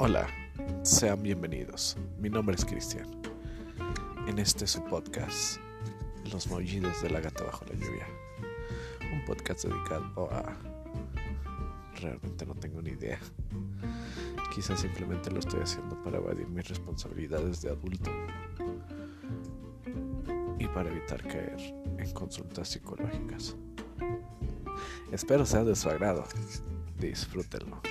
Hola, sean bienvenidos. Mi nombre es Cristian. En este su podcast, Los Maullidos de la Gata Bajo la Lluvia. Un podcast dedicado a... Realmente no tengo ni idea. Quizás simplemente lo estoy haciendo para evadir mis responsabilidades de adulto y para evitar caer en consultas psicológicas. Espero sea de su agrado. Disfrútenlo.